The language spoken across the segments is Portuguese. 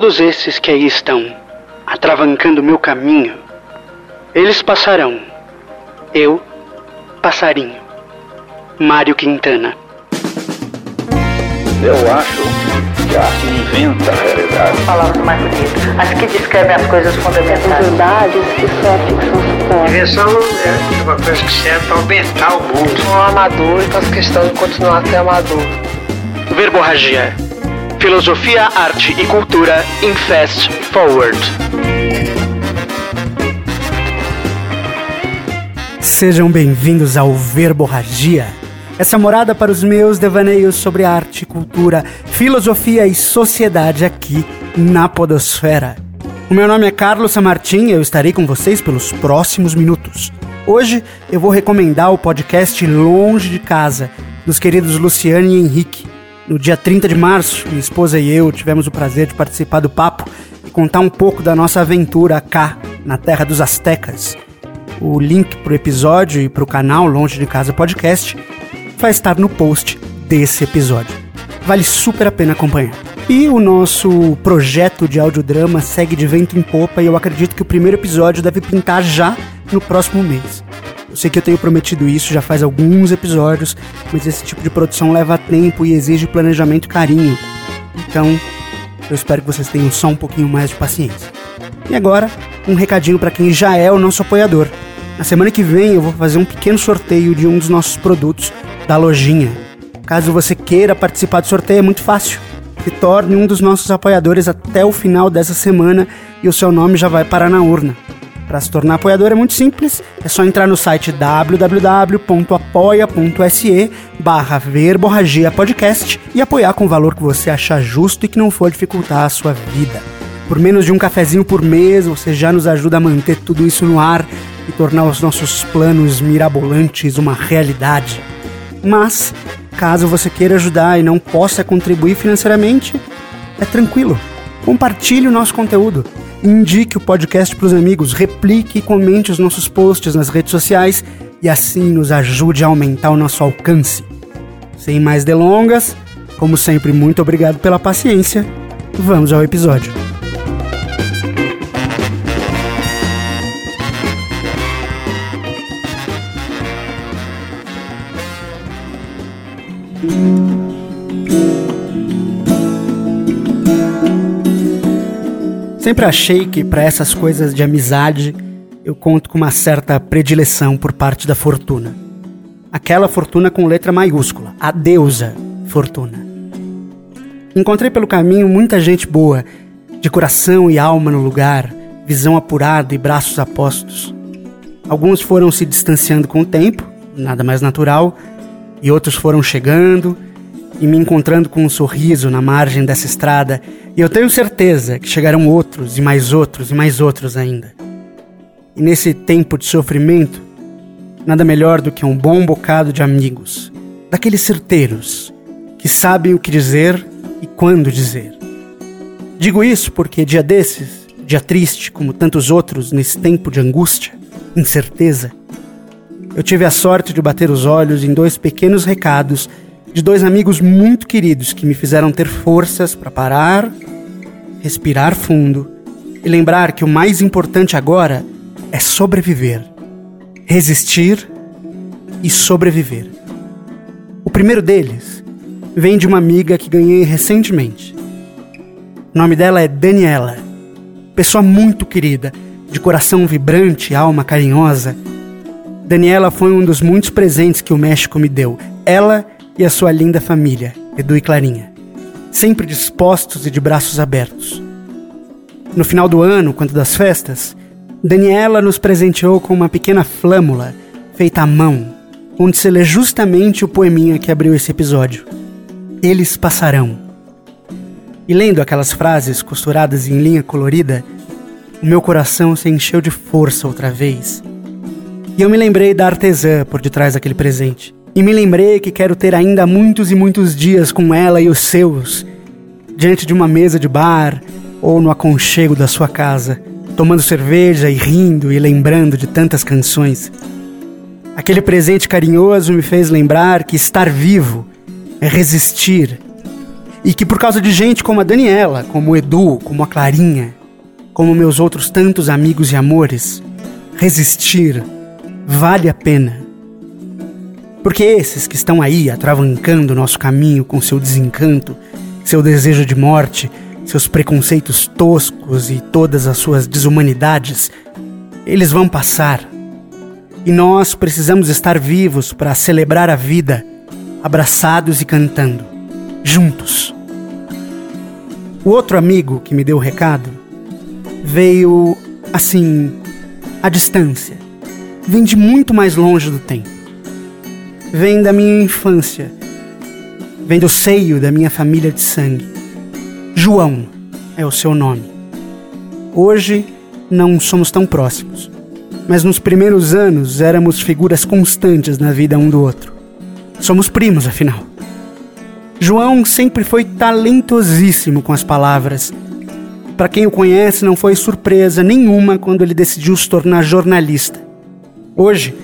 todos esses que aí estão, atravancando meu caminho, eles passarão. Eu, passarinho. Mário Quintana. Eu acho que a arte inventa a realidade. Palavras mais bonitas. As que descrevem as coisas fundamentais. verdades que só a ficção. Invenção é uma coisa que serve para aumentar o mundo. Um amador e faço questão de continuar a ser amador. Verborragia. Filosofia, arte e cultura em Fast Forward. Sejam bem-vindos ao Verborragia, essa morada para os meus devaneios sobre arte, cultura, filosofia e sociedade aqui na Podosfera. O meu nome é Carlos Samartim e eu estarei com vocês pelos próximos minutos. Hoje eu vou recomendar o podcast Longe de Casa, dos queridos Luciane e Henrique. No dia 30 de março, minha esposa e eu tivemos o prazer de participar do papo e contar um pouco da nossa aventura cá, na terra dos Aztecas. O link para o episódio e para o canal Longe de Casa Podcast vai estar no post desse episódio. Vale super a pena acompanhar. E o nosso projeto de audiodrama segue de vento em popa e eu acredito que o primeiro episódio deve pintar já no próximo mês. Eu sei que eu tenho prometido isso já faz alguns episódios, mas esse tipo de produção leva tempo e exige planejamento e carinho. Então, eu espero que vocês tenham só um pouquinho mais de paciência. E agora, um recadinho para quem já é o nosso apoiador. Na semana que vem eu vou fazer um pequeno sorteio de um dos nossos produtos da lojinha. Caso você queira participar do sorteio, é muito fácil. Se torne um dos nossos apoiadores até o final dessa semana e o seu nome já vai parar na urna. Para se tornar apoiador é muito simples, é só entrar no site www.apoia.se barra verborragia podcast e apoiar com o valor que você achar justo e que não for dificultar a sua vida. Por menos de um cafezinho por mês, você já nos ajuda a manter tudo isso no ar e tornar os nossos planos mirabolantes uma realidade. Mas, caso você queira ajudar e não possa contribuir financeiramente, é tranquilo. Compartilhe o nosso conteúdo. Indique o podcast para os amigos, replique e comente os nossos posts nas redes sociais e assim nos ajude a aumentar o nosso alcance. Sem mais delongas, como sempre, muito obrigado pela paciência. Vamos ao episódio. Sempre achei que para essas coisas de amizade eu conto com uma certa predileção por parte da fortuna. Aquela fortuna com letra maiúscula, a deusa fortuna. Encontrei pelo caminho muita gente boa, de coração e alma no lugar, visão apurada e braços apostos. Alguns foram se distanciando com o tempo, nada mais natural, e outros foram chegando e me encontrando com um sorriso na margem dessa estrada, e eu tenho certeza que chegarão outros e mais outros e mais outros ainda. E nesse tempo de sofrimento, nada melhor do que um bom bocado de amigos, daqueles certeiros que sabem o que dizer e quando dizer. Digo isso porque dia desses, dia triste como tantos outros nesse tempo de angústia, incerteza, eu tive a sorte de bater os olhos em dois pequenos recados de dois amigos muito queridos que me fizeram ter forças para parar, respirar fundo e lembrar que o mais importante agora é sobreviver, resistir e sobreviver. O primeiro deles vem de uma amiga que ganhei recentemente. O nome dela é Daniela, pessoa muito querida, de coração vibrante, alma carinhosa. Daniela foi um dos muitos presentes que o México me deu. Ela e a sua linda família, Edu e Clarinha, sempre dispostos e de braços abertos. No final do ano, quando das festas, Daniela nos presenteou com uma pequena flâmula feita à mão, onde se lê justamente o poeminha que abriu esse episódio. Eles passarão. E lendo aquelas frases costuradas em linha colorida, o meu coração se encheu de força outra vez. E eu me lembrei da artesã por detrás daquele presente. E me lembrei que quero ter ainda muitos e muitos dias com ela e os seus, diante de uma mesa de bar ou no aconchego da sua casa, tomando cerveja e rindo e lembrando de tantas canções. Aquele presente carinhoso me fez lembrar que estar vivo é resistir E que por causa de gente como a Daniela, como o Edu, como a Clarinha, como meus outros tantos amigos e amores, resistir vale a pena. Porque esses que estão aí atravancando nosso caminho com seu desencanto, seu desejo de morte, seus preconceitos toscos e todas as suas desumanidades, eles vão passar. E nós precisamos estar vivos para celebrar a vida, abraçados e cantando, juntos. O outro amigo que me deu o recado veio assim, à distância. Vem de muito mais longe do tempo. Vem da minha infância. Vem do seio da minha família de sangue. João é o seu nome. Hoje não somos tão próximos, mas nos primeiros anos éramos figuras constantes na vida um do outro. Somos primos, afinal. João sempre foi talentosíssimo com as palavras. Para quem o conhece, não foi surpresa nenhuma quando ele decidiu se tornar jornalista. Hoje,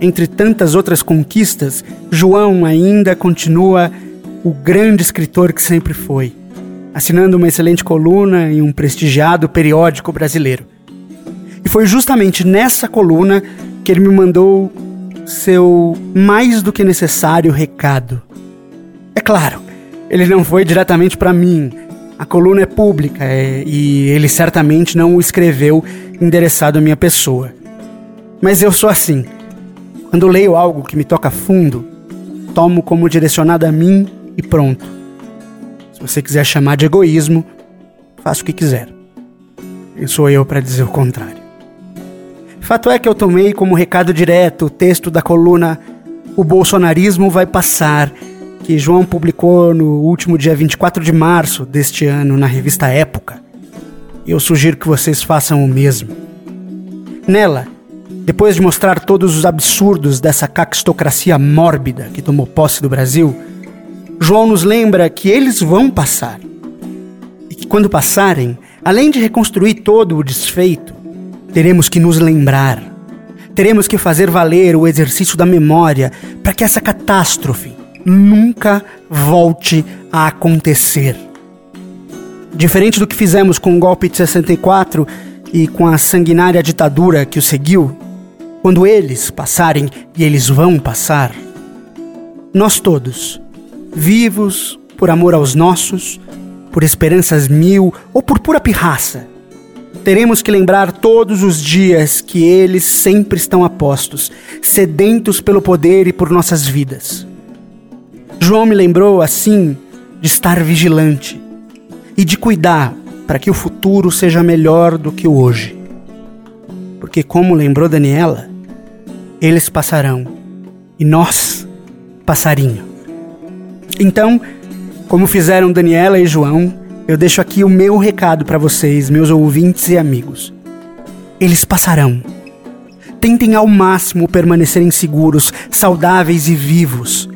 entre tantas outras conquistas, João ainda continua o grande escritor que sempre foi, assinando uma excelente coluna em um prestigiado periódico brasileiro. E foi justamente nessa coluna que ele me mandou seu mais do que necessário recado. É claro, ele não foi diretamente para mim. A coluna é pública é, e ele certamente não o escreveu endereçado à minha pessoa. Mas eu sou assim. Quando leio algo que me toca fundo, tomo como direcionado a mim e pronto. Se você quiser chamar de egoísmo, faça o que quiser. Quem sou eu para dizer o contrário? Fato é que eu tomei como recado direto o texto da coluna O Bolsonarismo vai passar, que João publicou no último dia 24 de março deste ano na revista Época. Eu sugiro que vocês façam o mesmo. Nela, depois de mostrar todos os absurdos dessa caquistocracia mórbida que tomou posse do Brasil, João nos lembra que eles vão passar. E que quando passarem, além de reconstruir todo o desfeito, teremos que nos lembrar. Teremos que fazer valer o exercício da memória para que essa catástrofe nunca volte a acontecer. Diferente do que fizemos com o golpe de 64 e com a sanguinária ditadura que o seguiu, quando eles passarem, e eles vão passar, nós todos, vivos por amor aos nossos, por esperanças mil ou por pura pirraça, teremos que lembrar todos os dias que eles sempre estão apostos, sedentos pelo poder e por nossas vidas. João me lembrou, assim, de estar vigilante e de cuidar para que o futuro seja melhor do que o hoje. Porque, como lembrou Daniela, eles passarão e nós passarinho. Então, como fizeram Daniela e João, eu deixo aqui o meu recado para vocês, meus ouvintes e amigos. Eles passarão. Tentem ao máximo permanecerem seguros, saudáveis e vivos.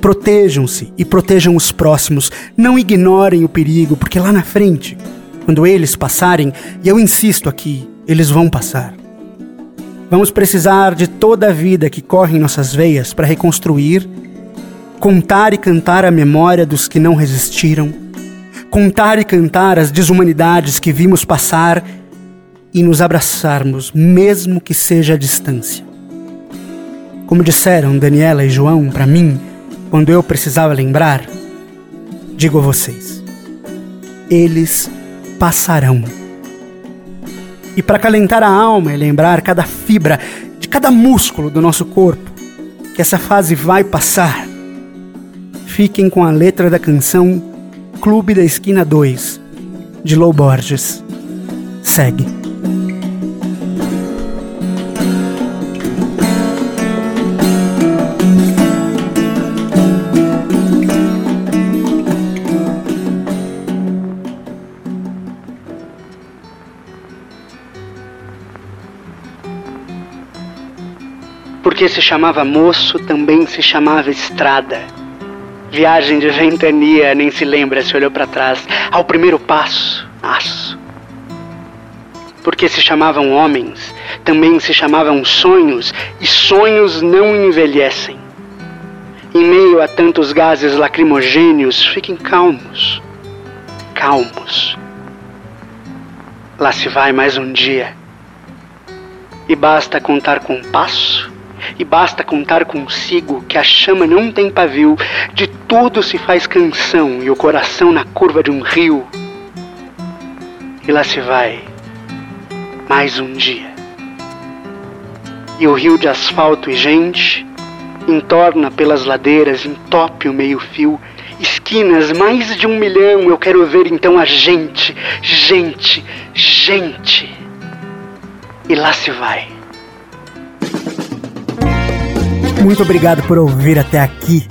Protejam-se e protejam os próximos. Não ignorem o perigo, porque lá na frente, quando eles passarem, e eu insisto aqui, eles vão passar. Vamos precisar de toda a vida que corre em nossas veias para reconstruir, contar e cantar a memória dos que não resistiram, contar e cantar as desumanidades que vimos passar e nos abraçarmos, mesmo que seja à distância. Como disseram Daniela e João para mim, quando eu precisava lembrar, digo a vocês: eles passarão. E para calentar a alma e lembrar cada fibra de cada músculo do nosso corpo que essa fase vai passar, fiquem com a letra da canção Clube da Esquina 2, de Lou Borges. Segue. Porque se chamava moço, também se chamava estrada. Viagem de ventania, nem se lembra se olhou para trás. Ao primeiro passo, aço. Porque se chamavam homens, também se chamavam sonhos, e sonhos não envelhecem. Em meio a tantos gases lacrimogêneos, fiquem calmos, calmos. Lá se vai mais um dia. E basta contar com um passo, e basta contar consigo que a chama não tem pavio, de tudo se faz canção e o coração na curva de um rio. E lá se vai mais um dia. E o rio de asfalto e gente entorna pelas ladeiras, entope o meio-fio, esquinas, mais de um milhão. Eu quero ver então a gente, gente, gente. E lá se vai. Muito obrigado por ouvir até aqui.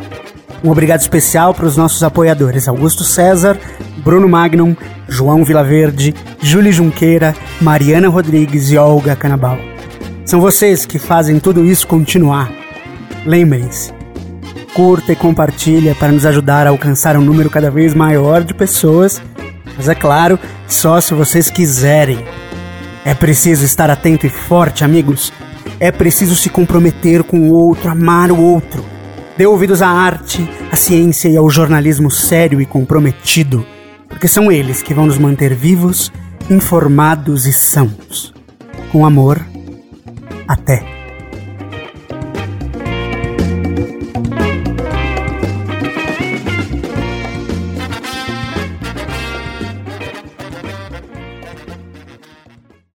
Um obrigado especial para os nossos apoiadores Augusto César, Bruno Magnum, João Vilaverde, Júlia Junqueira, Mariana Rodrigues e Olga Canabal. São vocês que fazem tudo isso continuar. Lembrem-se, curta e compartilha para nos ajudar a alcançar um número cada vez maior de pessoas, mas é claro, só se vocês quiserem. É preciso estar atento e forte, amigos. É preciso se comprometer com o outro, amar o outro. Dê ouvidos à arte, à ciência e ao jornalismo sério e comprometido, porque são eles que vão nos manter vivos, informados e sãos. Com amor, até.